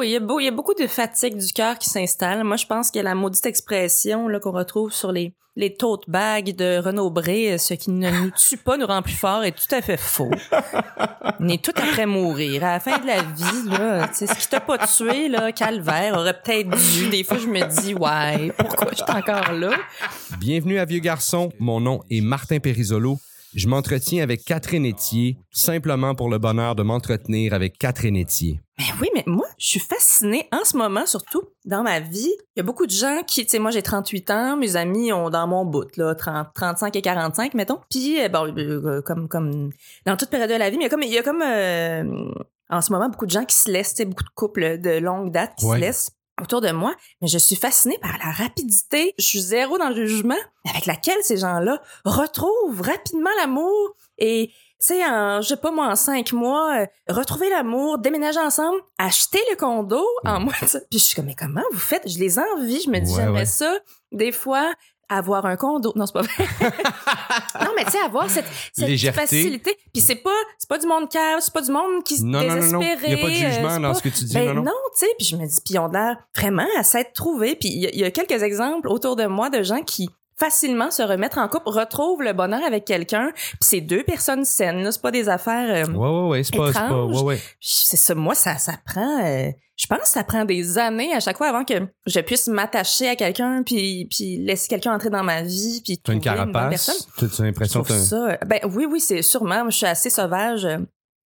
il y, a beaucoup de fatigue du cœur qui s'installe. Moi, je pense que la maudite expression qu'on retrouve sur les les tote bags de Renaud Bré, euh, ce qui ne nous tue pas nous rend plus fort, est tout à fait faux. On est tout après mourir. À la fin de la vie, là, ce qui t'a pas tué, là, calvaire, aurait peut-être dû. Des fois, je me dis, ouais, pourquoi je suis encore là? Bienvenue à Vieux Garçon. Mon nom est Martin Périsolo. Je m'entretiens avec Catherine Etier, simplement pour le bonheur de m'entretenir avec Catherine Etier. Mais oui, mais moi, je suis fascinée en ce moment, surtout dans ma vie. Il y a beaucoup de gens qui, tu sais, moi j'ai 38 ans, mes amis ont dans mon bout, là, 30, 35 et 45, mettons. Puis, euh, bon, euh, comme, comme dans toute période de la vie, mais il y a comme, il y a comme euh, en ce moment beaucoup de gens qui se laissent, tu sais, beaucoup de couples de longue date qui Ouais. se laissent autour de moi, mais je suis fascinée par la rapidité. Je suis zéro dans le jugement avec laquelle ces gens-là retrouvent rapidement l'amour et sais, en, je sais pas moi, en cinq mois, euh, retrouver l'amour, déménager ensemble, acheter le condo en moi. Puis je suis comme, mais comment vous faites? Je les envie, je me dis, Ouais, j'aimerais ouais. ça. Des fois, avoir un condo. Non, c'est pas vrai. non, mais tu sais, avoir cette, cette Légèreté. facilité. Puis c'est pas, c'est pas du monde cave, c'est pas du monde qui se Non, non, non, non. désespérait. Il n'y a pas de euh, jugement c'est dans pas- ce que tu dis. ben non, non, non. tu sais, puis je me dis, puis on a vraiment à s'être trouvé. Puis il y, a- il y a quelques exemples autour de moi de gens qui facilement se remettre en couple, retrouvent le bonheur avec quelqu'un, puis c'est deux personnes saines, là, c'est pas des affaires... euh, Ouais, ouais, ouais. C'est pas. Ouais, ouais. c'est ça, moi, ça, ça prend... euh, je pense que ça prend des années à chaque fois avant que je puisse m'attacher à quelqu'un, puis, puis laisser quelqu'un entrer dans ma vie, puis une trouver personne. carapace. Tu as l'impression que ça... Ben oui, oui, c'est sûrement. Moi, je suis assez sauvage euh,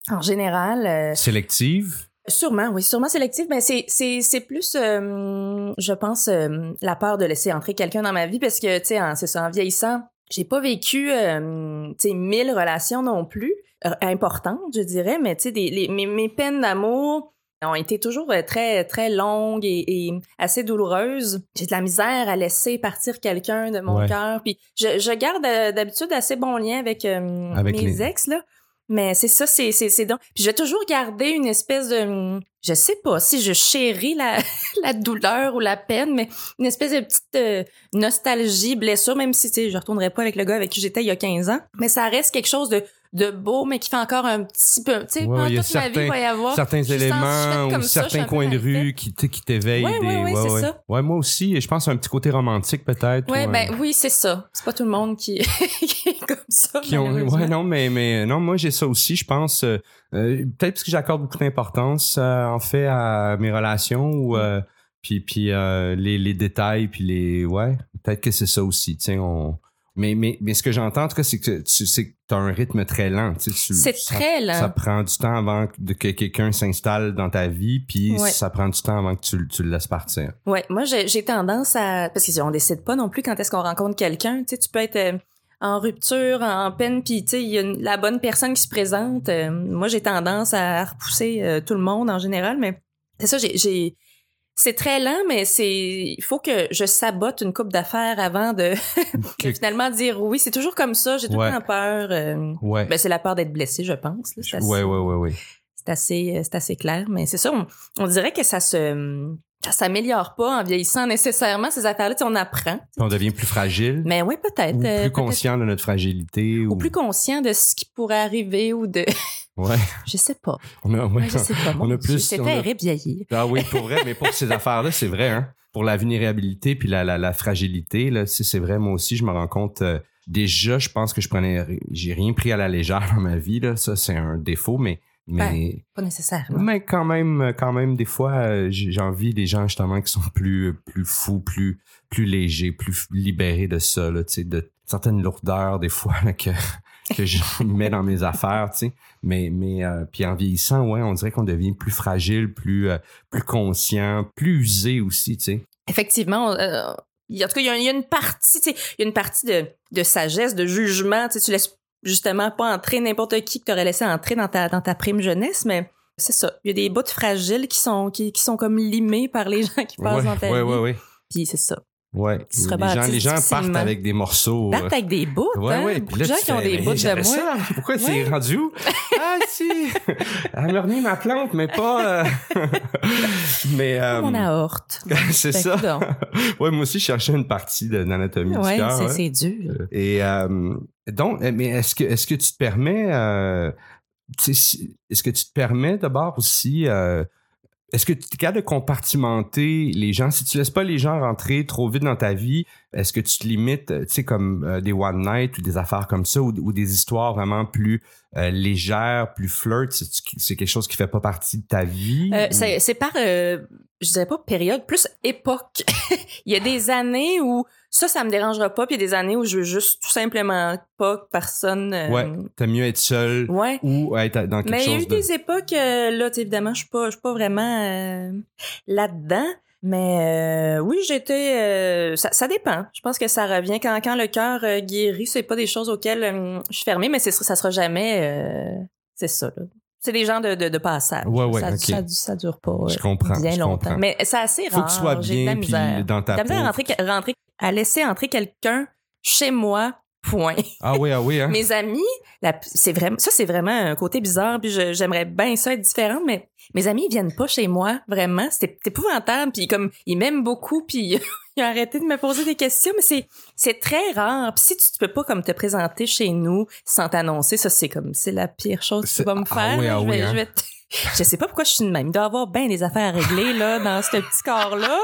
en général. euh, sélective? Sûrement, oui, sûrement sélectif, mais c'est c'est c'est plus, euh, je pense, euh, la peur de laisser entrer quelqu'un dans ma vie parce que tu sais, en- c'est ça, en vieillissant, j'ai pas vécu, euh, tu sais, mille relations non plus importantes, je dirais, mais tu sais, des les- mes, mes peines d'amour ont été toujours très très longues et, et assez douloureuses. J'ai de la misère à laisser partir quelqu'un de mon Ouais. cœur, puis je, je garde d'habitude assez bon lien avec, Avec mes les- ex là. Mais c'est ça, c'est c'est donc. Puis je vais toujours garder une espèce de, je sais pas si je chéris la la douleur ou la peine, mais une espèce de petite euh, nostalgie, blessure, même si tu sais, je retournerai pas avec le gars avec qui j'étais il y a 15 ans, mais ça reste quelque chose de de beau, mais qui fait encore un petit peu. Tu sais, Ouais, pendant toute ma vie, il va y avoir certains éléments ou ça, certains coins de rue qui, t'éveillent. Ouais, des... ouais, ouais, c'est ça. Ouais, moi aussi. Et je pense à un petit côté romantique, peut-être. Ouais, ou, euh, ben oui, c'est ça. C'est pas tout le monde qui, qui est comme ça. qui ont ouais non mais mais non moi j'ai ça aussi je pense euh, euh, peut-être parce que j'accorde beaucoup d'importance euh, en fait à mes relations ou euh, puis puis euh, les, les détails puis les ouais peut-être que c'est ça aussi sais on mais mais mais ce que j'entends en tout cas c'est que tu sais que t'as un rythme très lent tu sais C'est très lent. ça prend du temps avant que quelqu'un s'installe dans ta vie puis Ouais. ça prend du temps avant que tu, le- tu le laisses partir Ouais, moi j'ai j'ai tendance à parce qu'on décide pas non plus quand est-ce qu'on rencontre quelqu'un. Tu sais, tu peux être euh, en rupture, en peine, puis tu sais, il y a une- la bonne personne qui se présente. Euh, moi, j'ai tendance à repousser euh, tout le monde en général, mais c'est ça, j'ai j'ai c'est très lent, mais c'est il faut que je sabote une coupe d'affaires avant de, finalement dire oui. C'est toujours comme ça. J'ai tout Ouais. le temps peur. euh, ouais ben, c'est la peur d'être blessé, je pense. là. C'est assez- ouais ouais ouais ouais c'est assez, euh, c'est assez clair. Mais c'est ça, on, on dirait que ça se, ça s'améliore pas en vieillissant nécessairement ces affaires-là. Tu sais, on apprend. On devient plus fragile Mais oui, peut-être. ou euh, plus peut-être- conscient de notre fragilité Ou plus conscient de ce qui pourrait arriver ou de, ouais je sais pas. on a, ouais. Je sais pas. On a plus- on a- vieillir. Ah oui, pour vrai, mais pour ces affaires-là, c'est vrai, hein. Pour la vulnérabilité puis la, la, la fragilité, là, c'est c'est vrai, moi aussi, je me rends compte. euh, déjà, je pense que je prenais. J'ai rien pris à la légère dans ma vie, là. Ça, c'est un défaut, mais. Mais, Pas nécessairement. mais quand même, quand même, des fois, euh, j'ai envie des gens justement qui sont plus, plus fous, plus, plus légers, plus libérés de ça, là, tu sais, de certaines lourdeurs, des fois, là, que, que je mets dans mes affaires, tu sais. Mais, mais, euh, puis en vieillissant, ouais, on dirait qu'on devient plus fragile, plus, euh, plus conscient, plus usé aussi, tu sais. Effectivement, euh, y en tout cas, il y a, il y a une partie, tu sais, il y a une partie de, de sagesse, de jugement. Tu sais, tu laisses justement pas entrer n'importe qui que tu aurais laissé entrer dans ta, dans ta prime jeunesse, mais c'est ça. Il y a des bouts fragiles qui sont, qui, qui sont comme limés par les gens qui passent ouais, dans ta ouais, vie. ouais. Puis c'est ça. Ouais. Les gens, les gens partent avec des morceaux. Partent euh, avec des bouts, Ouais, hein? ouais. Puis là, gens qui ont des bouts de moi. ça. Pourquoi Ouais. c'est rendu où? Ah, si! Elle m'a remis ma plante, mais pas... euh, mais... euh, Mon aorte. c'est ça. donc. Ouais, moi aussi, je cherchais une partie de l'anatomie du Ouais, cœur. c'est, ouais. c'est dur. Et euh, donc, mais est-ce que est-ce que tu te permets est-ce que tu te permets d'abord aussi euh, est-ce que tu es capable de compartimenter les gens? Si tu laisses pas les gens rentrer trop vite dans ta vie, est-ce que tu te limites, tu sais, comme euh, des one night ou des affaires comme ça ou, des histoires vraiment plus euh, légères, plus flirt? C'est quelque chose qui fait pas partie de ta vie? Euh, c'est par, je dirais pas période, plus époque. il y a des années où ça, ça me dérangera pas. Puis il y a des années où je veux juste tout simplement pas que personne. Euh... Ouais, t'as mieux être seul ouais. ou être dans quelque Mais chose. Mais il y a eu des époques, euh, là, évidemment, je suis pas, je suis pas vraiment euh, là-dedans. Mais euh, oui, j'étais. Euh, ça, ça, dépend. Je pense que ça revient quand, quand le cœur guérit. C'est pas des choses auxquelles je suis fermée, mais c'est ça sera jamais. c'est ça. Là. C'est des gens de, de, de passage. Ouais, ouais, ça, okay. ça, ça, dure pas je comprends, bien je longtemps. Comprends. Mais c'est assez rare. Faut que tu sois bien puis dans ta peau. Rentrer, rentrer, à laisser entrer quelqu'un chez moi. Point. Ah oui, ah oui. Hein? mes amis, c'est vraiment ça, c'est vraiment un côté bizarre. Puis j'aimerais bien ça être différente, mais mes amis ils viennent pas chez moi vraiment. C'est épouvantable. Puis comme ils m'aiment beaucoup, puis ils ont arrêté de me poser des questions, mais c'est c'est très rare. Puis si tu, tu peux pas comme te présenter chez nous sans t'annoncer, ça c'est comme c'est la pire chose que tu vas me faire. Ah oui, ah je, vais, oui, hein? je, vais je sais pas pourquoi je suis de même. Il doit y avoir bien des affaires à régler là dans ce petit corps là.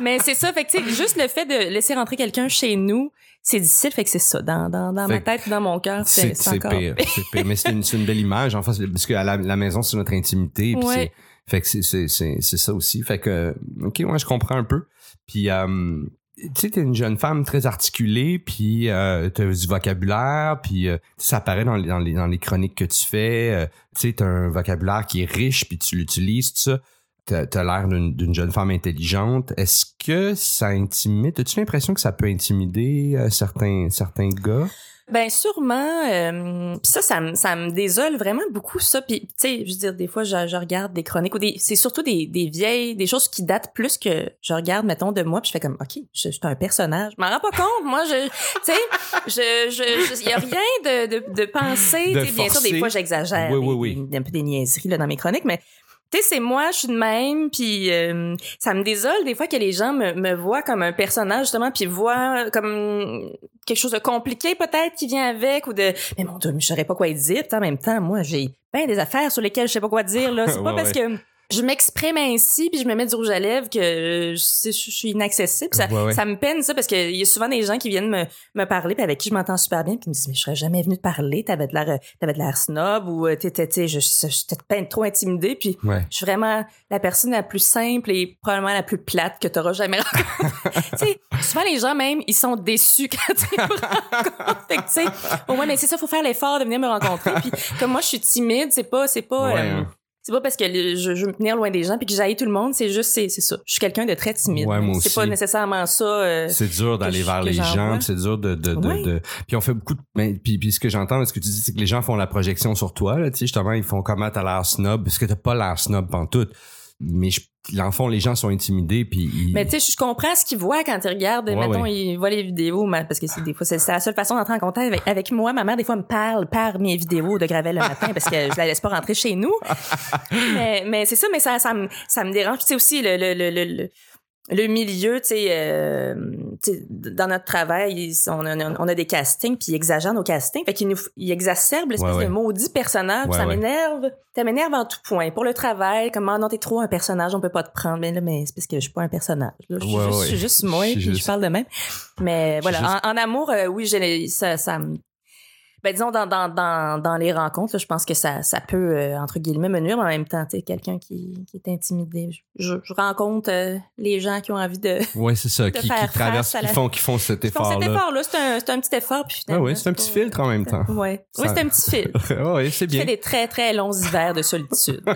mais c'est ça. Fait que tu sais, juste le fait de laisser rentrer quelqu'un chez nous, c'est difficile. Fait que c'est ça. Dans, dans, dans ma tête, dans mon cœur, c'est encore pire. C'est pire. Mais c'est une, une, belle image. En fait, parce que la, la maison, c'est notre intimité. Puis ouais. Fait que c'est ça aussi. Fait que, OK, moi, ouais, je comprends un peu. Puis, euh, tu sais, t'es une jeune femme très articulée, puis euh, t'as du vocabulaire, puis euh, ça apparaît dans les, dans, les, dans les chroniques que tu fais. Euh, tu sais, t'as un vocabulaire qui est riche, puis tu l'utilises, tout ça. T'as as, l'air d'une jeune femme intelligente. Est-ce que ça intimide? As-tu l'impression que ça peut intimider euh, certains, certains gars? Ben sûrement. Euh, pis ça, ça me, ça me désole vraiment beaucoup ça. Puis tu sais, je veux dire, des fois, je, je regarde des chroniques ou des, c'est surtout des, des vieilles, des choses qui datent plus que je regarde, mettons, de moi. Puis je fais comme, ok, je, je suis un personnage. Je m'en rends pas compte. Moi, je, tu sais, je, je, y a rien de, de, de penser. De bien sûr, des fois, j'exagère. Oui, oui, oui. Un peu des niaiseries là dans mes chroniques, mais tu sais, c'est moi, je suis de même, puis euh, ça me désole des fois que les gens me, me voient comme un personnage justement, puis voient comme quelque chose de compliqué peut-être qui vient avec ou de mais mon dieu, je saurais pas quoi dire. en même temps, moi, j'ai plein des affaires sur lesquelles je sais pas quoi dire là. C'est pas ouais, parce ouais. que je m'exprime ainsi puis je me mets du rouge à lèvres que je, je suis inaccessible. Ça, ouais, ouais. ça me peine ça parce qu'il y a souvent des gens qui viennent me, me parler puis avec qui je m'entends super bien puis qui me disent mais je serais jamais venu te parler, t'avais de l'air t'avais de l'air snob ou euh, t'étais je j'étais peine trop intimidée puis Ouais. je suis vraiment la personne la plus simple et probablement la plus plate que tu auras jamais rencontrée. tu sais, souvent les gens même, ils sont déçus quand ils me rencontrent. Tu sais, au moins mais c'est ça faut faire l'effort de venir me rencontrer puis comme moi je suis timide, c'est pas c'est pas euh, hein. C'est pas parce que le- je, je veux me tenir loin des gens puis que j'haïs tout le monde, c'est juste c'est c'est ça. Je suis quelqu'un de très timide. Ouais, moi c'est pas nécessairement ça euh, C'est dur d'aller vers les gens, c'est dur de, de, de, de- puis on fait beaucoup de, mais, puis, puis ce que j'entends, ce que tu dis, c'est que les gens font la projection sur toi, là, tu sais, justement, ils font comment t'as l'air snob, parce que t'as pas l'air snob pantoute. Mais je, dans le fond, les gens sont intimidés, puis ils... Mais tu sais, je comprends ce qu'ils voient quand ils regardent. Ouais, mettons, ouais. ils voient les vidéos, parce que c'est des fois, c'est la seule façon d'entrer en contact avec, avec moi. Ma mère, des fois, me parle par mes vidéos de Gravel le matin parce que je la laisse pas rentrer chez nous. mais mais c'est ça, mais ça, ça me, ça me dérange. Tu sais aussi le, le, le, le, le- milieu, tu sais, euh, tu sais, dans notre travail, on a, on a des castings, puis ils exagèrent nos castings. Fait qu'ils nous, ils exacerbent l'espèce Ouais, ouais. de maudit personnage. Ouais, ça m'énerve. Ça m'énerve en tout point. Pour le travail, comme, ah non, t'es trop un personnage, on peut pas te prendre. Mais là, mais c'est parce que je suis pas un personnage. là. Je suis juste, ouais. je suis juste moi, puis je parle de même. Mais voilà, en, en amour, euh, oui, ça, ça me- ben disons dans, dans, dans, dans les rencontres, là, je pense que ça, ça peut euh, entre guillemets me nuire, mais en même temps, tu sais, quelqu'un qui, qui est intimidé. Je, je rencontre euh, les gens qui ont envie de ouais, c'est ça, de qui, qui traversent, qui font, qui font cet Ils font cet effort-là. effort-là. C'est un, c'est un petit effort. Puis Ah oui, c'est un petit pas- filtre en même temps. Ouais. Oui, c'est un petit filtre. ouais, c'est Je fais bien. des très, très longs hivers de solitude.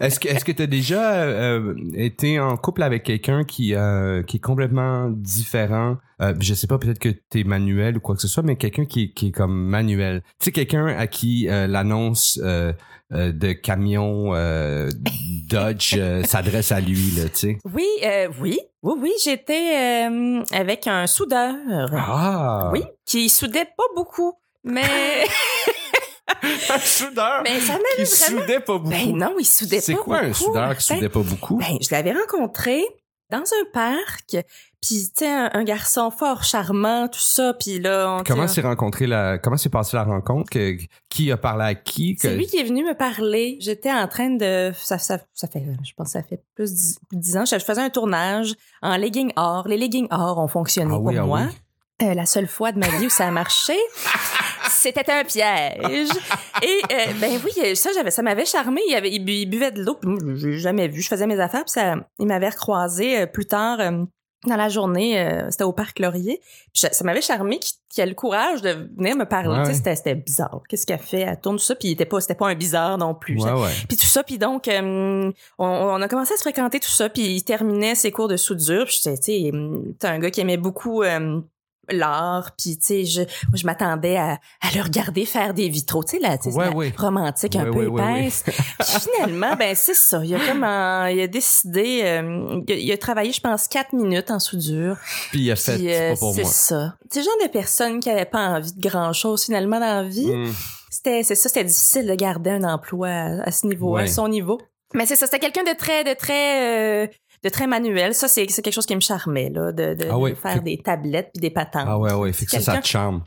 Est-ce que est-ce que tu as déjà euh, été en couple avec quelqu'un qui euh, qui est complètement différent euh, je sais pas peut-être que t'es manuel ou quoi que ce soit mais quelqu'un qui, est- qui est comme manuel tu sais quelqu'un à qui euh, l'annonce euh, euh, de camion Dodge s'adresse à lui là tu sais oui, euh, oui, oui, oui, j'étais avec un soudeur. ah Oui, qui soudait pas beaucoup. Mais, un soudeur mais ça qui vraiment... soudait pas beaucoup Ben non, il soudait pas c'est quoi un beaucoup. soudeur qui Ben, soudait pas beaucoup? Ben, je l'avais rencontré dans un parc, puis tu sais un, un garçon fort charmant, tout ça, puis là on Comment s'est rencontré la, comment s'est passée la rencontre? Que- qui a parlé à qui? Que- C'est lui qui est venu me parler. J'étais en train de. Ça, ça, ça fait, je pense, que ça fait plus de dix- ans. Je faisais un tournage en leggings or. Les leggings or ont fonctionné Ah oui, pour ah moi. oui. Euh, la seule fois de ma vie où ça a marché, c'était un piège. Et euh, ben oui, ça j'avais, ça m'avait charmé. Il, avait, il, bu- il buvait de l'eau. puis moi, Je l'ai jamais vu. Je faisais mes affaires. Puis ça, il m'avait recroisé euh, plus tard dans la journée. euh, c'était au parc Laurier. Puis ça ça m'avait charmé qu'il qu'il ait le courage de venir me parler. Ouais, Tu sais. C'était, bizarre. Qu'est-ce qu'elle fait? Elle tourne tout ça. Puis il était pas, c'était pas un bizarre non plus. Ouais, ouais. Puis tout ça, puis donc, euh, on, on a commencé à se fréquenter tout ça, puis il terminait ses cours de soudure. Puis tu sais, un gars qui aimait beaucoup euh, l'art, puis tu sais, je, moi, je m'attendais à, à le regarder faire des vitraux, tu sais, Ouais, la ouais. romantique, un peu ouais. épaisse. Finalement, ben c'est ça. Il a comme, en- il a décidé, euh, il, a, il a travaillé, je pense, quatre minutes en soudure. Puis il a fait, euh, c'est ça. C'est le genre de personne qui avait pas envie de grand chose finalement dans la vie Mm. c'était c'est ça c'était difficile de garder un emploi à, à ce niveau Ouais. à son niveau mais c'est ça c'était quelqu'un de très de très euh, de très manuel ça c'est c'est quelque chose qui me charmait là de, de, Ah de faire des tablettes puis des patentes Ah ouais, ouais. Fait que ça, ça te charme.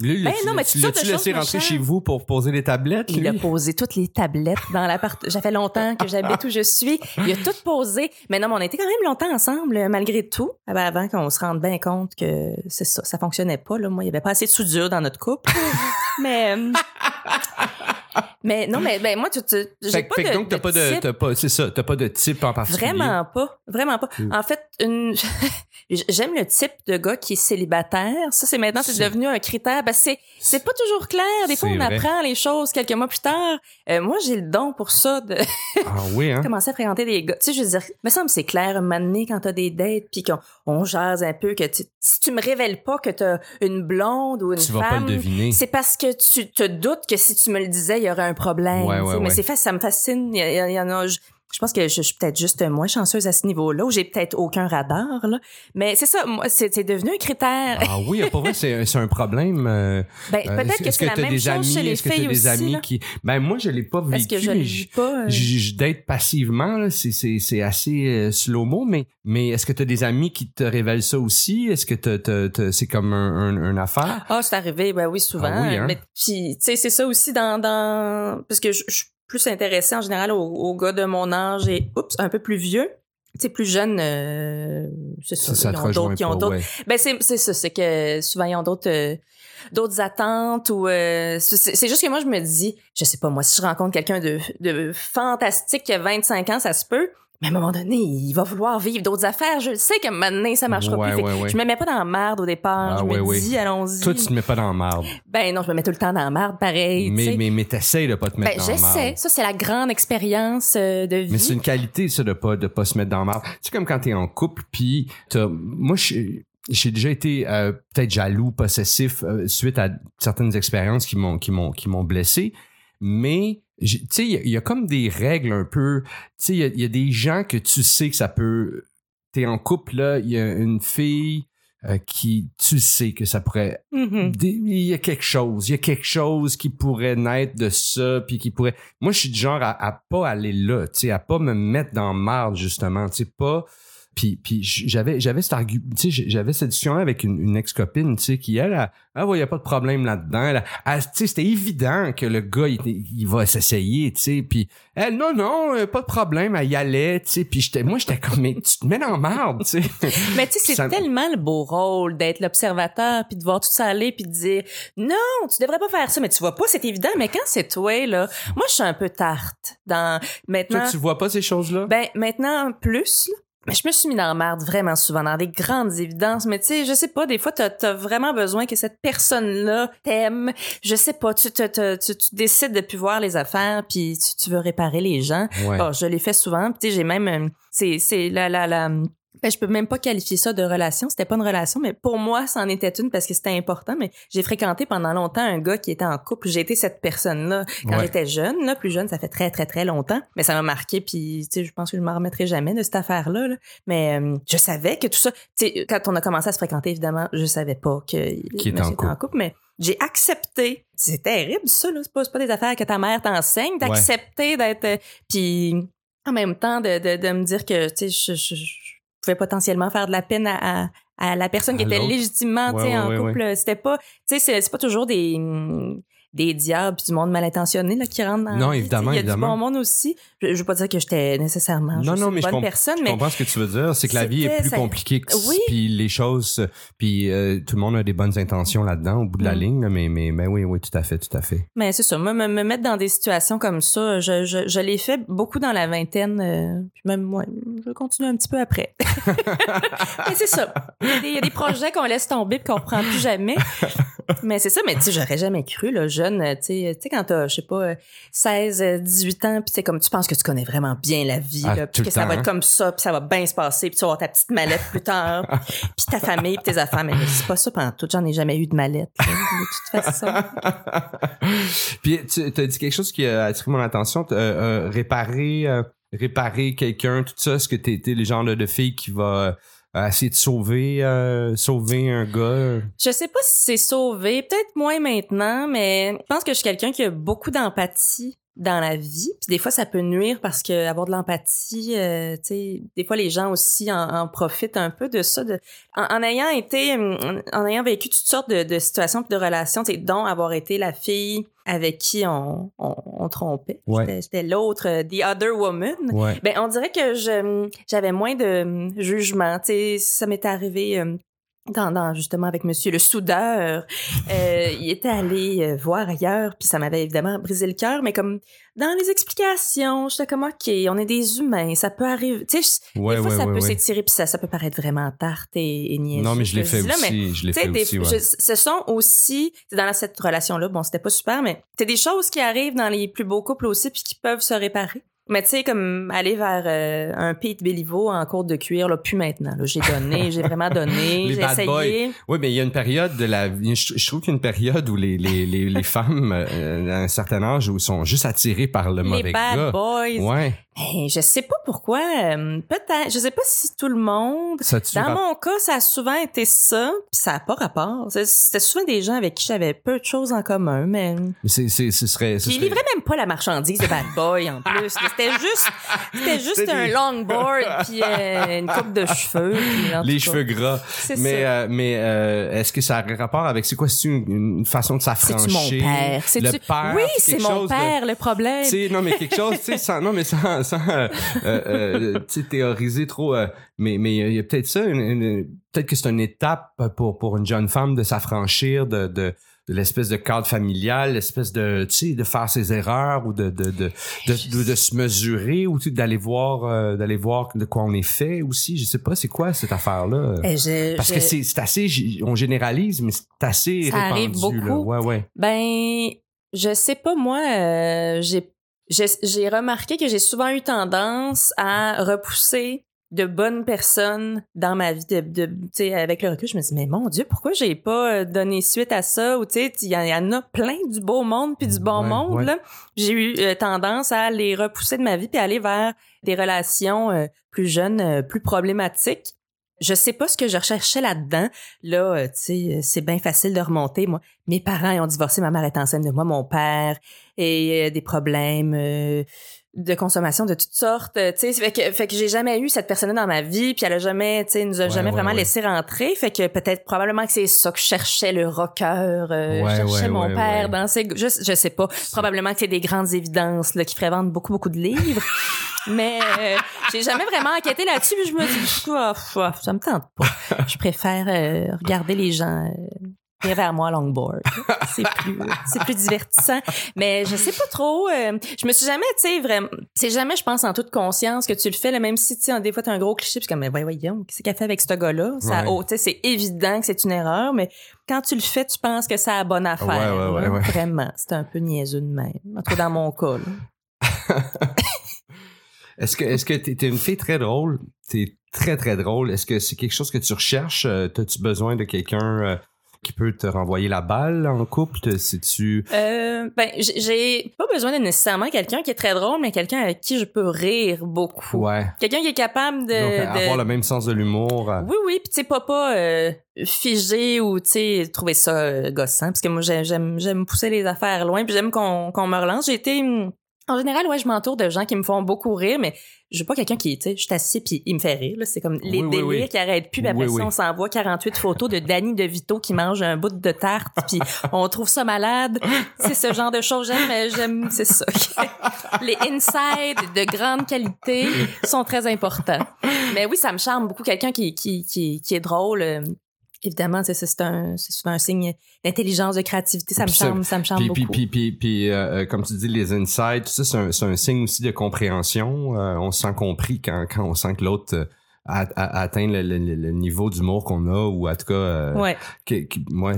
Lui, Ben non, mais de l'as-tu laissé rentrer chez vous pour poser les tablettes, il a posé toutes les tablettes dans l'appart. Ça fait longtemps que j'habite où je suis. Il a tout posé. Mais non, mais on a été quand même longtemps ensemble, malgré tout. Ben, Avant qu'on se rende bien compte que c'est ça, ça fonctionnait pas. Là. Moi, il y avait pas assez de soudure dans notre couple. mais, euh, mais non, mais ben, moi, tu, tu, j'ai pas fait de, donc, t'as pas de, t'as pas, c'est ça, t'as pas de type en particulier? Vraiment pas, vraiment pas. Mm. En fait, une... j'aime le type de gars qui est célibataire. Ça, c'est maintenant, c'est devenu un critère. Ben, c'est, c'est pas toujours clair. Des fois, on vrai. apprend les choses quelques mois plus tard. Euh, moi, j'ai le don pour ça de Ah oui, hein? commencer à fréquenter des gars. Tu sais, je veux dire, me semble c'est clair un moment donné quand t'as des dates puis qu'on on jase un peu que tu, si tu me révèles pas que t'as une blonde ou une Tu vas pas femme, c'est parce que tu te doutes que si tu me le disais, il y aurait un problème. Ouais, ouais, Mais c'est fait, ça me fascine. Il y en a. Je, pense que je, je suis peut-être juste moins chanceuse à ce niveau-là, où j'ai peut-être aucun radar. Là. Mais c'est ça, moi, c'est c'est devenu un critère. Ah oui, pour vrai, c'est, c'est un problème. euh, ben, euh, peut-être que est-ce c'est la même des chose amis, chez les est-ce que des amis qui, ben moi je l'ai pas vécu. Parce que je vis pas. euh, je, date passivement, là, c'est, c'est, c'est assez euh, slow-mo, mais, mais est-ce que tu as des amis qui te révèlent ça aussi? Est-ce que t'as- t'as- t'as- c'est comme un, un, un affaire? Ah, c'est arrivé, ben oui, souvent. Ah oui, hein? Mais puis, tu sais, c'est ça aussi dans, dans... Parce que je, plus intéressée en général aux, aux gars de mon âge et, oups, un peu plus vieux. Tu sais, plus jeunes, euh, c'est ça. Ça, ça ils ont d'autres, ils ont d'autres. ouais. Ben, c'est, c'est ça, c'est que souvent, ils ont d'autres... euh, d'autres attentes ou euh, c'est, c'est juste que moi je me dis je sais pas moi si je rencontre quelqu'un de, de fantastique qui a 25 ans ça se peut mais à un moment donné il va vouloir vivre d'autres affaires je sais qu'à un moment donné ça marchera Ouais, plus ouais, ouais. je me mets pas dans la merde au départ Ah, je ouais, me dis allons-y Toi, tu te mets pas dans la marde. ben non, je me mets tout le temps dans la merde, pareil. tu Mais, sais. mais, mais t'essayes de pas te ben, mettre dans la marde. j'essaie. Ça, c'est la grande expérience euh, de vie. Mais c'est une qualité, ça, de pas, de pas se mettre dans la marde. C'est comme quand t'es en couple, puis t'as- moi, je- j'ai déjà été euh, peut-être jaloux, possessif euh, suite à certaines expériences qui m'ont, qui m'ont, qui m'ont blessé. Mais, tu sais, il y a- il y, a comme des règles un peu. Tu sais, il y a- il y, a des gens que tu sais que ça peut. T'es en couple, là, il y a une fille euh, qui, tu sais que ça pourrait Mhm. des- il y a quelque chose, il y a quelque chose qui pourrait naître de ça, puis qui pourrait. Moi, je suis du genre à, à pas aller là, tu sais, à pas me mettre dans marde justement, tu sais, pas. Puis, puis j'avais j'avais cet argument, tu sais, j'avais cette discussion avec une, une ex-copine, tu sais, qui elle, a, ah ouais, y a pas de problème là-dedans. Elle, elle, tu sais, c'était évident que le gars, il, il va s'essayer, tu sais. Puis elle, non, non, euh, pas de problème, elle y allait, tu sais. Puis j'étais, moi, j'étais comme, mais tu te mets dans marde, tu sais. Mais tu sais, c'est Ça- tellement le beau rôle d'être l'observateur puis de voir tout ça aller puis de dire non, tu devrais pas faire ça, mais tu vois pas, c'est évident. Mais quand c'est toi là, moi je suis un peu tarte dans maintenant. Toi, tu vois pas ces choses-là? Ben maintenant plus. là. Mais je me suis mis dans la merde vraiment souvent, dans des grandes évidences. Mais tu sais, je sais pas, des fois, t'as as vraiment besoin que cette personne-là t'aime. Je sais pas, tu, te- te- tu, tu décides de plus voir les affaires, puis tu, tu veux réparer les gens. ouais. Je l'ai fait souvent. Puis tu sais, j'ai même... euh, C'est c'est la... la, la ben, je peux même pas qualifier ça de relation. C'était pas une relation, mais pour moi, c'en était une parce que c'était important. Mais j'ai fréquenté pendant longtemps un gars qui était en couple. J'ai été cette personne-là quand Ouais. j'étais jeune. Là, plus jeune, ça fait très, très, très longtemps. Mais ça m'a marqué. Puis, tu sais, je pense que je m'en remettrai jamais de cette affaire-là. là. Mais euh, je savais que tout ça... Tu sais, quand on a commencé à se fréquenter, évidemment, je savais pas que Qui était en couple. mais j'ai accepté. C'est terrible, ça, là. C'est pas, pas des affaires que ta mère t'enseigne. D'accepter d'être... euh, Puis en même temps, de, de, de me dire que, tu sais, je, je, je- pouvais potentiellement faire de la peine à, à, à la personne qui À était légitimement, Ouais, en ouais, couple. C'était pas, tu sais, c'est pas toujours des des diables puis du monde mal intentionné là qui rentrent dans Non, évidemment. Il y a évidemment. du bon monde aussi. Je, je veux pas dire que j'étais nécessairement Non, non, une mais je bonne comp- personne, Je mais comprends ce que tu veux dire, c'est que la vie est plus ça- compliquée que Oui. puis les choses puis euh, tout le monde a des bonnes intentions là-dedans au bout de la Mm. ligne mais mais mais oui oui tout à fait tout à fait. Mais c'est ça, moi, me, me mettre dans des situations comme ça, je, je, je l'ai fait beaucoup dans la vingtaine, euh, puis même moi, je continue un petit peu après. mais c'est ça. Il y, a des, il y a des projets qu'on laisse tomber et qu'on reprend plus jamais. Mais c'est ça, mais tu sais, j'aurais jamais cru, là, jeune, euh, tu sais, tu sais, quand t'as, je sais pas, euh, 16, euh, 18 ans, puis c'est comme, tu penses que tu connais vraiment bien la vie, Ah, là, puis que ça temps, va hein? être comme ça, puis ça va bien se passer, puis tu vas avoir ta petite mallette plus tard, puis ta famille, puis tes affaires, mais c'est pas ça pendant tout, j'en ai jamais eu de mallette, là, de toute façon. puis tu as dit quelque chose qui a attiré mon attention, euh, euh, réparer euh, réparer quelqu'un tout ça, est-ce que t'es t'es le genre de, de fille qui va essayer de sauver euh, sauver un gars. Je sais pas si c'est sauvé, peut-être moins maintenant, mais je pense que je suis quelqu'un qui a beaucoup d'empathie dans la vie. Puis des fois, ça peut nuire parce que avoir de l'empathie, euh, tu sais, des fois les gens aussi en, en profitent un peu de ça. De, en, en ayant été, hum, en ayant vécu toutes sortes de, de situations de relations, tu sais, dont avoir été la fille avec qui on, on, on trompait. Ouais. J'étais- J'étais l'autre, euh, the other woman. Ouais. Ben, on dirait que j'avais moins de jugement. Tu sais, ça m'était arrivé dans, dans justement avec Monsieur le soudeur. Euh, il était allé euh, voir ailleurs, puis ça m'avait évidemment brisé le cœur. Mais comme dans les explications, j'étais comme ok, on est des humains, ça peut arriver. Tu sais, Ouais, des fois ouais, ça ouais, peut s'étirer, puis ça, ça peut paraître vraiment tarte et, et. Non, mais je l'ai fait là, mais aussi, je l'ai fait des- aussi, je- ce sont aussi, dans cette relation-là, bon, c'était pas super, mais c'est des choses qui arrivent dans les plus beaux couples aussi, puis qui peuvent se réparer. Mais tu sais, comme aller vers euh, un Pete Béliveau en cours de cuir, là, plus maintenant. là. J'ai donné, j'ai vraiment donné, Les j'ai bad essayé. Oui, mais il y a une période de la vie. Je, trouve qu'il y a une période où les, les, les, les femmes euh, à un certain âge où sont juste attirées par le Les mauvais bad gars. boys. Ouais. Ben, je sais pas pourquoi. euh, Peut-être. Je sais pas si tout le monde. Ça Dans mon cas, ça a souvent été ça, puis ça a pas rapport. C'est- C'était souvent des gens avec qui j'avais peu de choses en commun, mais c'est, c'est, ce serait. ce Puis il serait- livrait même pas la marchandise de Bad Boy en plus. C'était juste, c'était juste un des- longboard puis euh, une coupe de cheveux. puis les cheveux gras. C'est Mais, euh, mais euh, est-ce que ça a rapport avec c'est quoi c'est une, une façon de s'affranchir? C'est-tu mon père? C'est-tu- le père Oui, c'est c'est mon de- père le problème. tu sais non mais quelque chose sans non mais sans, sans euh, euh, euh, tu sais théoriser trop euh, mais mais il y a peut-être ça peut-être que c'est une étape pour pour une jeune femme de s'affranchir de, de de l'espèce de cadre familial, l'espèce de, tu sais, de faire ses erreurs ou de, de, de, de, se mesurer ou d'aller voir, euh, d'aller voir de quoi on est fait aussi. Je sais pas, c'est quoi cette affaire-là? Je- Parce que c'est assez, on généralise, mais c'est assez Ça répandu. arrive beaucoup. Là. Ouais, ouais. Ben, je sais pas, moi, euh, j'ai j'ai remarqué que j'ai souvent eu tendance à repousser de bonnes personnes dans ma vie de, de tu sais avec le recul je me dis mais mon dieu pourquoi j'ai pas euh, donné suite à ça? Ou tu sais il y, en- il y en a plein du beau monde puis du bon Ouais, monde ouais. j'ai eu euh, tendance à les repousser de ma vie puis aller vers des relations euh, plus jeunes euh, plus problématiques je sais pas ce que je recherchais là-dedans. Là, euh, tu sais, euh, c'est bien facile de remonter. Moi, mes parents ont divorcé, ma mère est enceinte de moi, mon père et euh, des problèmes de consommation de toutes sortes. euh, Tu sais, fait que, fait que j'ai jamais eu cette personne dans ma vie, puis elle a jamais, tu sais, nous a Ouais, jamais ouais, vraiment ouais. laissé rentrer. Fait que peut-être probablement que c'est ça que je cherchais le rocker, euh, je cherchais mon père dans ses, je, je sais pas. Probablement que c'est des grandes évidences là qui feraient vendre beaucoup beaucoup de livres. Mais euh, j'ai jamais vraiment enquêté là-dessus, puis je me dis, ah, ça me tente pas. Je préfère euh, regarder les gens venir vers moi longboard. C'est plus, c'est plus divertissant. Mais je sais pas trop. euh, je me suis jamais, tu sais, vraiment. C'est jamais, je pense, en toute conscience que tu le fais, là, même si, tu sais, des fois, t'as un gros cliché, puis comme, mais voyons, voyons, qu'est-ce qu'elle fait avec ce gars-là? Ça, Ouais. oh, tu sais, c'est évident que c'est une erreur, mais quand tu le fais, tu penses que ça a bonne affaire. Ouais, ouais, ouais, là. Vraiment. C'est un peu niaiseux de même. En tout cas, dans mon cas, là. Est-ce que, est-ce que t'es, t'es une fille très drôle? T'es très, très drôle. Est-ce que c'est quelque chose que tu recherches? Euh, T'as-tu besoin de quelqu'un euh, qui peut te renvoyer la balle en couple? Te- C'est-tu... Euh, ben, j'ai pas besoin de nécessairement quelqu'un qui est très drôle, mais quelqu'un avec qui je peux rire beaucoup. Ouais. Quelqu'un qui est capable de... Donc, de- avoir le même sens de l'humour. euh, Oui, oui, puis tu sais, pas, pas euh, figé ou, tu sais, trouver ça euh, gossant, parce que moi, j'ai- j'aime j'aime pousser les affaires loin, puis j'aime qu'on qu'on me relance. J'ai été... En général, ouais, je m'entoure de gens qui me font beaucoup rire, mais je veux pas quelqu'un qui, tu sais, je suis assis puis il me fait rire. là. C'est comme les Oui, délires oui. qui arrêtent plus. Après ça, on s'envoie 48 photos de Danny DeVito qui mange un bout de tarte, puis on trouve ça malade. C'est ce genre de choses. J'aime, j'aime, c'est ça. les insides de grande qualité sont très importants. Mais oui, ça me charme beaucoup quelqu'un qui, qui, qui, qui est drôle. Évidemment, c'est, souvent un signe d'intelligence, de créativité. Ça me charme, ça me charme Puis, beaucoup. puis, puis, puis, puis, euh, euh, comme tu dis, les insights, tout ça, c'est un, un signe aussi de compréhension. Euh, on se sent compris quand, quand on sent que l'autre a, a- atteint le, le- le niveau d'humour qu'on a, ou en tout cas, euh, ouais.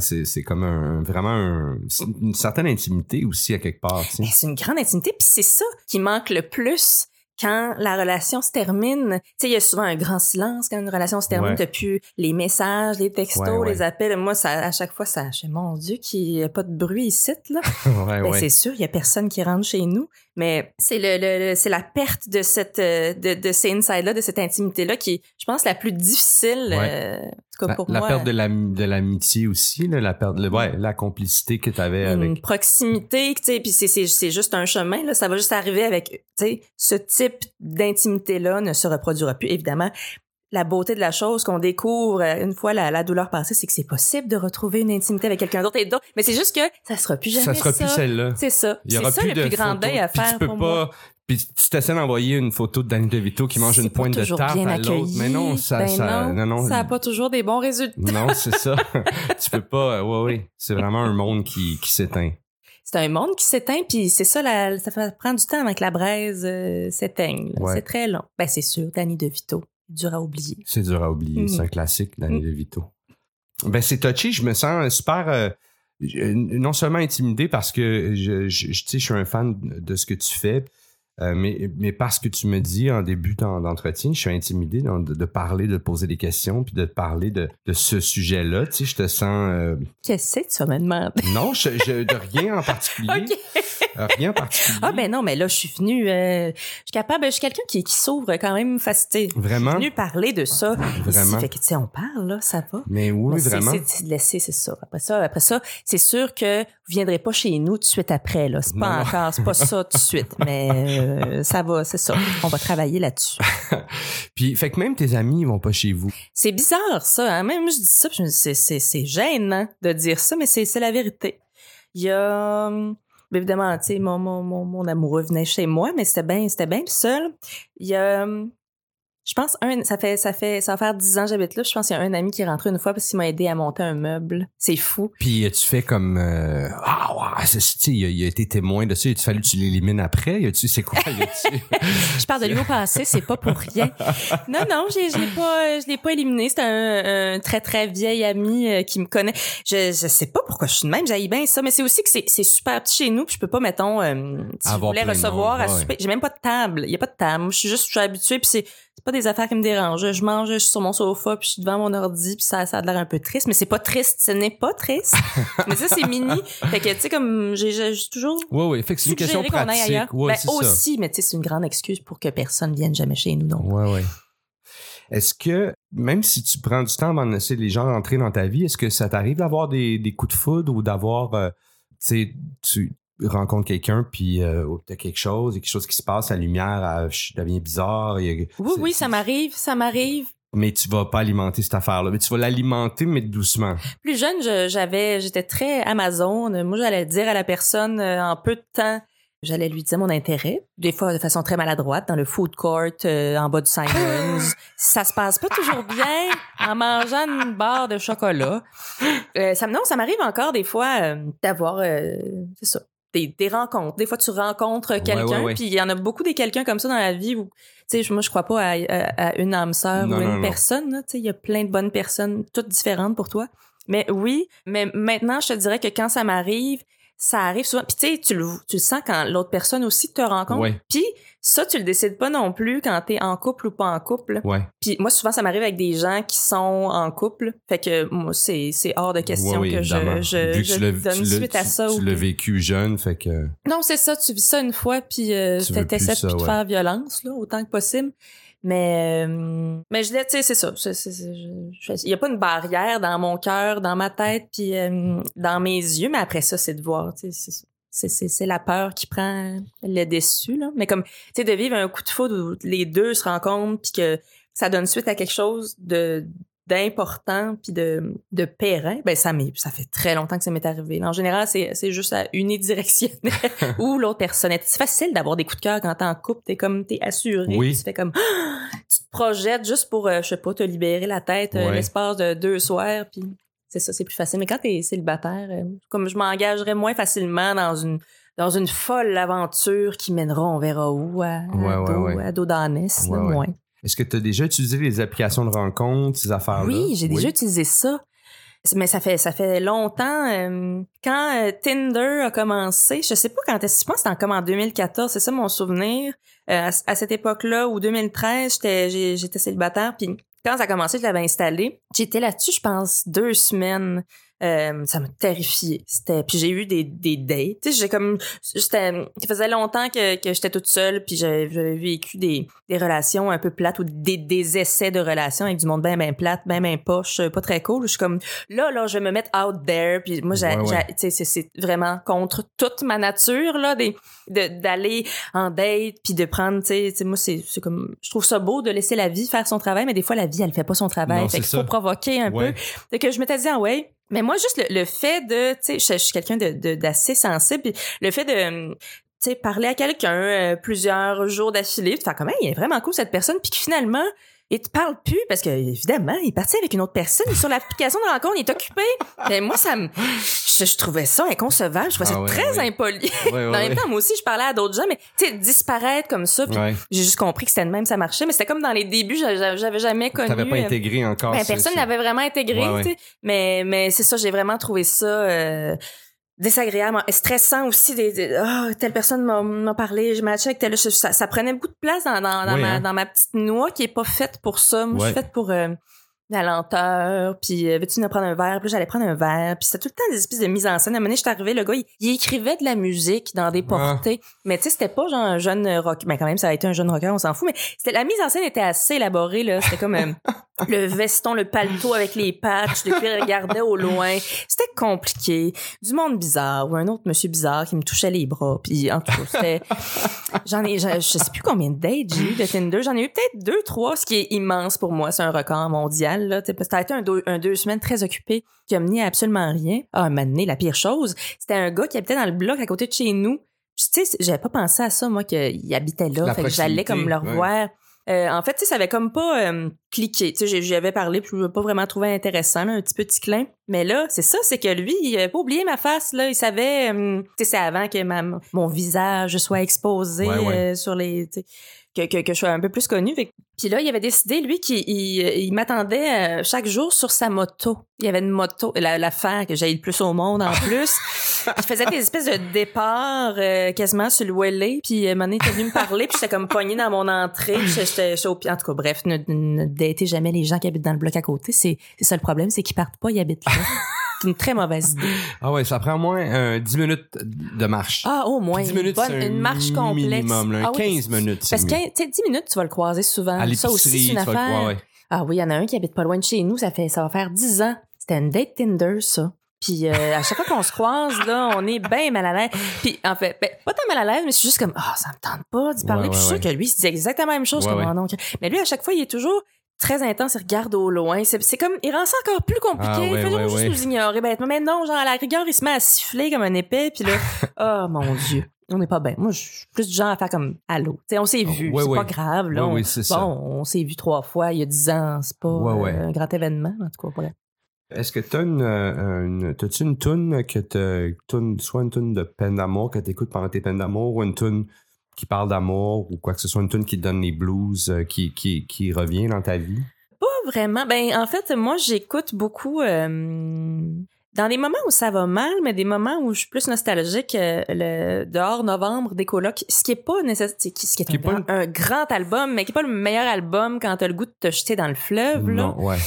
c'est, comme un, vraiment un- une certaine intimité aussi à quelque part. Ben, c'est une grande intimité, puis c'est ça qui manque le plus quand la relation se termine. Tu sais, il y a souvent un grand silence quand une relation se termine. Ouais. T'as plus les messages, les textos, Ouais, ouais. les appels. Moi, ça, à chaque fois, ça, mon Dieu, qu'il n'y a pas de bruit ici, là. ouais, Ben, ouais. c'est sûr, il y a personne qui rentre chez nous, mais c'est le, le- le- c'est la perte de cette euh, de, de ces insides là, de cette intimité là qui est, je pense, la plus difficile. Ouais. euh, en tout cas La, pour la moi. perte de de l'amitié aussi, là, la perte, le- ouais, la complicité que tu avais une avec. proximité, tu sais, puis c'est, c'est, c'est juste un chemin, là, ça va juste arriver avec, tu sais, ce type d'intimité-là ne se reproduira plus, évidemment. La beauté de la chose qu'on découvre euh, une fois la, la douleur passée, c'est que c'est possible de retrouver une intimité avec quelqu'un d'autre et d'autre, mais c'est juste que ça sera plus jamais Ça ça. sera plus celle-là. C'est ça. Il y aura ça plus le de plus grand photos. deuil à Puis faire tu peux pour pas, moi. Puis tu t'essaies d'envoyer une photo de Danny DeVito qui mange une pointe de tarte à l'autre. Mais non, ça, Ben ça, non, non, ça a pas toujours des bons résultats. non, c'est ça. tu peux pas, euh, ouais, ouais. C'est vraiment un monde qui, qui s'éteint. C'est un monde qui s'éteint, puis c'est ça, la, ça prendre du temps avant que la braise euh, s'éteigne. Ouais. C'est très long. Ben c'est sûr, Danny DeVito, dur à oublier. C'est dur à oublier. Mm. C'est un classique, Danny Mm. DeVito. Ben, c'est touché. Je me sens super, euh, non seulement intimidé parce que je, je, je suis un fan de ce que tu fais, euh, mais, mais parce que tu me dis en début d'en- d'entretien, je suis intimidé de, de parler, de poser des questions, puis de te parler de, de ce sujet-là. Tu sais, je te sens... euh, Qu'est-ce que tu vas me demander? non, je, je- de rien en particulier. Euh, Rien en particulier. Ah ben non, mais là, je suis venue... euh, je suis capable... Je suis quelqu'un qui, qui s'ouvre quand même facile. Je Vraiment? suis venue parler de ça. Vraiment? Ici. Fait que, tu sais, on parle, là, ça va. Mais oui, Mais vraiment. C'est de laisser, c'est ça. Après ça, après ça, c'est sûr que vous viendrez pas chez nous tout de suite après, là. C'est pas non. encore, c'est pas ça tout de suite. Mais euh, ça va, c'est ça. On va travailler là-dessus. Puis, fait que même tes amis, ils vont pas chez vous. C'est bizarre, ça. Hein? Même moi, je dis ça, puis je me dis, c'est, gênant de dire ça, mais c'est, c'est la vérité. Il y a... hum, Évidemment, tu sais, mon, mon, mon, mon amoureux venait chez moi, mais c'était bien, c'était bien seul. Il y a... Je pense un, ça fait ça fait ça va faire dix ans que j'habite là. Je pense qu'il y a un ami qui est rentré une fois parce qu'il m'a aidé à monter un meuble. C'est fou. Puis, tu fais comme... euh, ah, ouais, c'est- tu sais, il a, il a été témoin de ça. Il a fallu que tu l'élimines après? Y a-tu, c'est quoi? Je parle de lui au passé, c'est pas pour rien. Non, non, j'ai- je l'ai pas, je l'ai pas éliminé. C'est un, un très très vieil ami euh, qui me connaît. Je, je sais pas pourquoi je suis de même. J'aille bien ça, mais c'est aussi que c'est, c'est super petit chez nous. Puis je peux pas, mettons, euh, si je voulais recevoir monde, à ouais. souper, j'ai même pas de table. Il y a pas de table. Je suis juste, je suis habituée. Puis c'est pas des affaires qui me dérangent. Je mange, je suis sur mon sofa, puis je suis devant mon ordi, puis ça, ça a l'air un peu triste, mais c'est pas triste. Ce n'est pas triste. mais ça, c'est mini. Fait que tu sais, comme j'ai, toujours Ouais, ouais. Fait que c'est une question aille pratique. ailleurs. Ouais, ben, ça. aussi, mais tu sais, c'est une grande excuse pour que personne vienne jamais chez nous. Donc, Ouais, ouais. Est-ce que, même si tu prends du temps avant de laisser les gens rentrer dans ta vie, est-ce que ça t'arrive d'avoir des, des coups de foudre ou d'avoir, euh, tu rencontres quelqu'un puis euh, t'as quelque chose, il y a quelque chose qui se passe, la lumière elle, ch- devient bizarre. Oui, oui, ça m'arrive, ça m'arrive. Mais tu vas pas alimenter cette affaire-là. Mais tu vas l'alimenter, mais doucement. Plus jeune, je- j'avais, j'étais très Amazon. Moi, j'allais dire à la personne euh, en peu de temps, j'allais lui dire mon intérêt. Des fois, de façon très maladroite, dans le food court, euh, en bas du Simons. ça se passe pas toujours bien en mangeant une barre de chocolat. Euh, ça, non, ça m'arrive encore des fois euh, d'avoir, euh, c'est ça, des, des rencontres. Des fois, tu rencontres quelqu'un, puis il y en a beaucoup des quelqu'un comme ça dans la vie où, tu sais, moi, je crois pas à, à- à une âme sœur Non, ou une non. personne. Tu sais, il y a plein de bonnes personnes, toutes différentes pour toi. Mais oui, mais maintenant, je te dirais que quand ça m'arrive, ça arrive souvent. Puis tu sais, tu le, tu le sens quand l'autre personne aussi te rencontre. Ouais. Puis ça, tu le décides pas non plus quand t'es en couple ou pas en couple. Ouais. Puis moi, souvent, ça m'arrive avec des gens qui sont en couple. Fait que moi, c'est, c'est hors de question Ouais, oui, que je, évidemment. je, Vu que je tu l'as- donne suite à ça. Tu ou l'as vécu jeune, fait que. non, c'est ça, tu vis ça une fois, puis euh, Tu t'essaies de ouais. faire violence, là, autant que possible. Mais, euh, mais je l'ai, tu sais, c'est ça. Il y a pas une barrière dans mon cœur, dans ma tête, puis euh, dans mes yeux, mais après ça, c'est de voir, tu c'est, c'est la peur qui prend le dessus, là. Mais comme, tu sais, de vivre un coup de foudre où les deux se rencontrent puis que ça donne suite à quelque chose de d'important puis de de périn ben ça m'est ça fait très longtemps que ça m'est arrivé en général c'est c'est juste à unidirectionnel ou l'autre personne c'est facile d'avoir des coups de cœur quand t'es en couple t'es comme t'es assuré Oui. tu fais comme tu te projettes juste pour euh, je sais pas te libérer la tête euh, Ouais. l'espace de deux soirs puis c'est ça c'est plus facile mais quand t'es célibataire euh, comme je m'engagerais moins facilement dans une dans une folle aventure qui mènera on verra où à, à Ouais, ouais, dos, ouais. à dos Ouais, ouais. moins. Est-ce que tu as déjà utilisé les applications de rencontres, ces affaires-là? Oui, j'ai déjà utilisé ça. Mais ça fait ça fait longtemps. euh, quand euh, Tinder a commencé, je sais pas quand je pense que c'était en- comme en 2014, c'est ça mon souvenir. Euh, à, à cette époque-là, ou 2013, j'étais j'étais célibataire, puis quand ça a commencé, je l'avais installé. J'étais là-dessus, je pense, deux semaines. Euh, ça m'a terrifié. C'était puis j'ai eu des des dates. J'ai comme j'étais ça faisait longtemps que, que j'étais toute seule puis j'avais vécu des des relations un peu plates ou des, des essais de relations avec du monde bien ben plate, bien ben poche, pas très cool. Je suis comme là là, je vais me mettre out there puis moi j'ai Ouais, ouais. c'est vraiment contre toute ma nature là des de d'aller en date puis de prendre tu sais moi c'est comme je trouve ça beau de laisser la vie faire son travail mais des fois la vie elle fait pas son travail Non, fait c'est qu'il faut provoquer un Ouais. peu fait que je m'étais dit, ah ouais. Mais moi, juste le, le fait de, tu sais, je, suis quelqu'un de, de- d'assez sensible, le fait de, tu sais, parler à quelqu'un euh, plusieurs jours d'affilée, tu fais comme, il est vraiment cool cette personne, puis que finalement, il te parle plus parce que évidemment, il est parti avec une autre personne sur l'application de rencontre, il est occupé. Mais moi, ça me, je, je trouvais ça inconcevable, je trouvais Ah ça ouais, très ouais. impoli. Ouais, en même temps, moi aussi, je parlais à d'autres gens, mais tu sais, disparaître comme ça, j'ai juste compris que c'était de même, ça marchait. Mais c'était comme dans les débuts, j'avais jamais connu. T'avais pas euh, intégré encore. ben, personne n'avait vraiment intégré, tu sais. Mais, mais c'est ça, j'ai vraiment trouvé ça euh, désagréable, stressant aussi. Des, des- Ah, telle personne m'a- parlé, je matchais avec telle... Ça, ça prenait beaucoup de place dans, dans, dans Ouais, ma, hein. dans ma petite noix qui est pas faite pour ça. Moi, je suis faite pour... euh, la lenteur, puis euh, veux-tu nous prendre un verre? Puis j'allais prendre un verre, puis c'était tout le temps des espèces de mise en scène. À un moment donné, je suis arrivée, le gars, il, il écrivait de la musique dans des Ah. portées. Mais tu sais, c'était pas genre un jeune rock. Mais quand même, ça a été un jeune rocker, on s'en fout. Mais la mise en scène était assez élaborée, là. C'était comme euh, le veston, le paletot avec les patchs, depuis il regardait au loin. C'était compliqué. Du monde bizarre, ou un autre monsieur bizarre qui me touchait les bras. Puis en tout cas, c'était... J'en ai... Je sais plus combien de dates j'ai eu de Tinder. J'en ai eu peut-être deux, trois, ce qui est immense pour moi. C'est un record mondial, là. Ça a été un, deux- un deux semaines très occupé qui a mené à absolument rien. Ah, un moment donné, la pire chose, c'était un gars qui habitait dans le bloc à côté de chez nous. Tu sais, j'avais pas pensé à ça, moi, qu'il habitait là. La fait que j'allais comme le ouais. Euh, en fait, ça avait comme pas euh, cliqué. Tu sais, j'y avais parlé, puis je l'ai pas vraiment trouvé intéressant, là, un petit peu ticlin. Mais là, c'est ça, c'est que lui, il avait pas oublié ma face, là. Il savait, euh, tu sais, c'est avant que ma, mon visage soit exposé Ouais, ouais. sur les, que, que, que je sois un peu plus connue. Fait Puis là, il avait décidé, lui, qu'il il, il m'attendait chaque jour sur sa moto. Il y avait une moto, la- l'affaire que j'ai le plus au monde en plus. Il faisait des espèces de départs euh, quasiment sur le Welly. Puis, euh, il était venu me parler, puis j'étais comme pognée dans mon entrée. Puis j'étais j'étais au pied. En tout cas, bref, ne, ne datez jamais les gens qui habitent dans le bloc à côté. C'est ça le problème, c'est qu'ils partent pas, ils habitent là. c'est une très mauvaise idée. Ah ouais, ça prend au moins euh, 10 minutes de marche. Ah, au moins. 10 une minutes, bonne- une marche complexe. minimum, là, Ah oui, 15 minutes, Parce que, tu sais, 10 minutes, tu vas le croiser souvent. À ça aussi, c'est une affaire. ouais, ouais. Ah oui, il y en a un qui habite pas loin de chez nous. Ça fait, ça va faire 10 ans. C'était une date Tinder, ça. Puis euh, à chaque fois qu'on se croise, là, on est bien mal à l'aise. Puis en fait, ben, pas tant mal à l'aise, mais c'est juste comme, ah, ça me tente pas d'y parler. Ouais, Puis je suis ouais, sûre que lui, il se dit exactement la même chose que moi. Donc, mais lui, à chaque fois, il est toujours très intense, il regarde au loin. C'est comme, il rend ça encore plus compliqué. Ah, ouais, il juste nous ignorer bêtement. Mais non, genre, à la rigueur, il se met à siffler comme un épée. Puis là, oh mon Dieu. On n'est pas bien. Moi, je suis plus du genre à faire comme allô. Tu sais, on s'est vu. Ouais, c'est ouais. pas grave. Là, Ouais, on- ouais, c'est ça. bon, on s'est vu trois fois il y a dix ans. C'est pas euh, un grand événement, en tout cas. Bref. Est-ce que t'as une, euh, une t'as-tu une toune que te, toune, soit une toune de peine d'amour que t'écoutes pendant tes peines d'amour ou une toune qui parle d'amour ou quoi que ce soit, une toune qui te donne les blues, euh, qui, qui, qui revient dans ta vie? Pas vraiment. Ben, en fait, moi, j'écoute beaucoup euh, dans des moments où ça va mal, mais des moments où je suis plus nostalgique, euh, le dehors novembre des colocs, ce qui est pas nécessaire, ce qui est, Qui un, est pas grand, un grand album, mais qui est pas le meilleur album quand t'as le goût de te jeter dans le fleuve, là. Ouais.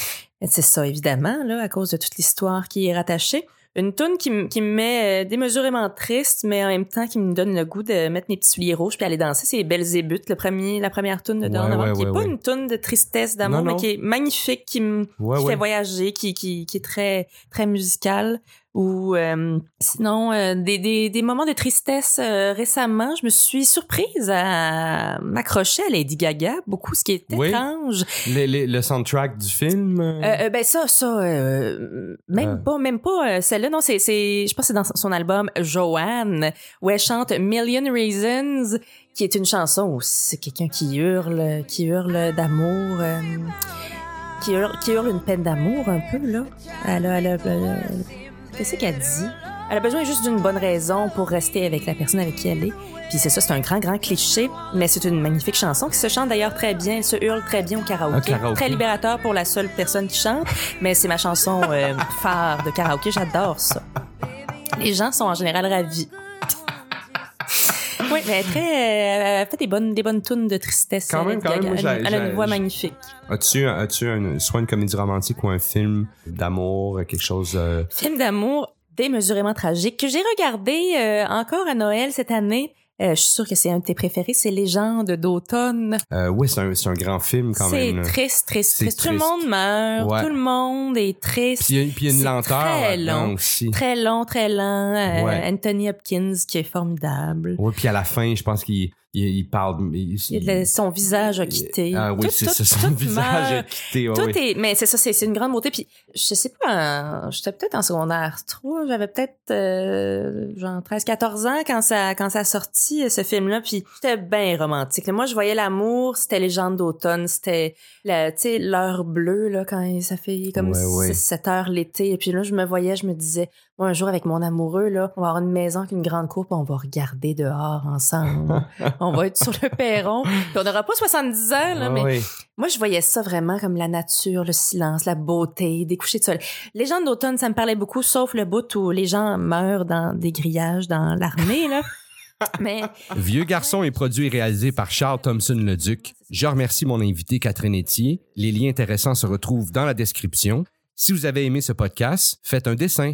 C'est ça, évidemment, là, à cause de toute l'histoire qui est rattachée. Une toune qui, me met euh, démesurément triste, mais en même temps qui me donne le goût de mettre mes petits souliers rouges puis aller danser, c'est Belzébuth, le premier, la première toune de Ouais, ouais, qui est ouais, pas une toune de tristesse, d'amour, mais qui est magnifique, qui me qui fait voyager, qui, qui, qui est très, très musical. Ou euh, sinon, euh, des, des, des moments de tristesse euh, récemment, je me suis surprise à m'accrocher à Lady Gaga, beaucoup, ce qui est Oui. étrange. Le, le- le soundtrack du film. ben ça, ça, même Ah. pas, même pas celle-là. Non, c'est, c'est, je pense que c'est dans son album Joanne où elle chante Million Reasons, qui est une chanson où c'est quelqu'un qui hurle, qui hurle d'amour, qui hurle, qui hurle une peine d'amour un peu là. Elle a, elle a- elle a- qu'est-ce qu'elle dit? Elle a besoin juste d'une bonne raison pour rester avec la personne avec qui elle est. Puis c'est ça, c'est un grand, grand cliché, mais c'est une magnifique chanson qui se chante d'ailleurs très bien. Elle se hurle très bien au karaoké. Karaoké. Très libérateur pour la seule personne qui chante, mais c'est ma chanson euh, phare de karaoké. J'adore ça. Les gens sont en général ravis. Oui, mais très, euh, elle fait des bonnes, des bonnes tunes de tristesse. Quand euh, même, quand même, moi, elle, a une voix magnifique. As-tu, as-tu soit une comédie romantique ou un film d'amour, quelque chose. euh, Film d'amour démesurément tragique que j'ai regardé euh, encore à Noël cette année. Euh, je suis sûre que c'est un de tes préférés, c'est Légende d'automne. euh, oui, c'est un, c'est un grand film quand C'est même. là. triste, triste, C'est triste. Tout le monde meurt, Ouais. tout le monde est triste. Puis il y a- une C'est lenteur très long. aussi. Très long, très lent. Euh, Ouais. Anthony Hopkins qui est formidable. Oui, puis à la fin, je pense qu'il il, il parle. il- son visage a quitté. Ah oui, c'est ça, son tout visage a quitté. ouais, Tout ouais. est, mais c'est ça, c'est une grande beauté. Puis je sais pas, euh, j'étais peut-être en secondaire 3, j'avais peut-être euh, genre 13-14 ans quand ça quand ça a sorti euh, ce film-là. Puis c'était bien romantique. Moi, je voyais l'amour, c'était Légende d'automne, c'était l'heure bleue là quand ça fait comme Ouais, ouais. 7 heures l'été. Et puis là, je me voyais, je me disais, moi un jour avec mon amoureux là, on va avoir une maison avec une grande cour, puis on va regarder dehors ensemble. on va être sur le perron. Puis on n'aura pas 70 ans là, mais moi, je voyais ça vraiment comme la nature, le silence, la beauté, des couchers de soleil. Légende d'automne, ça me parlait beaucoup, sauf le bout où les gens meurent dans des grillages dans l'armée, là. Mais Vieux garçon est produit et réalisé par Charles Thompson-Leduc. Je remercie mon invité Catherine Etier. Les liens intéressants se retrouvent dans la description. Si vous avez aimé ce podcast, faites un dessin,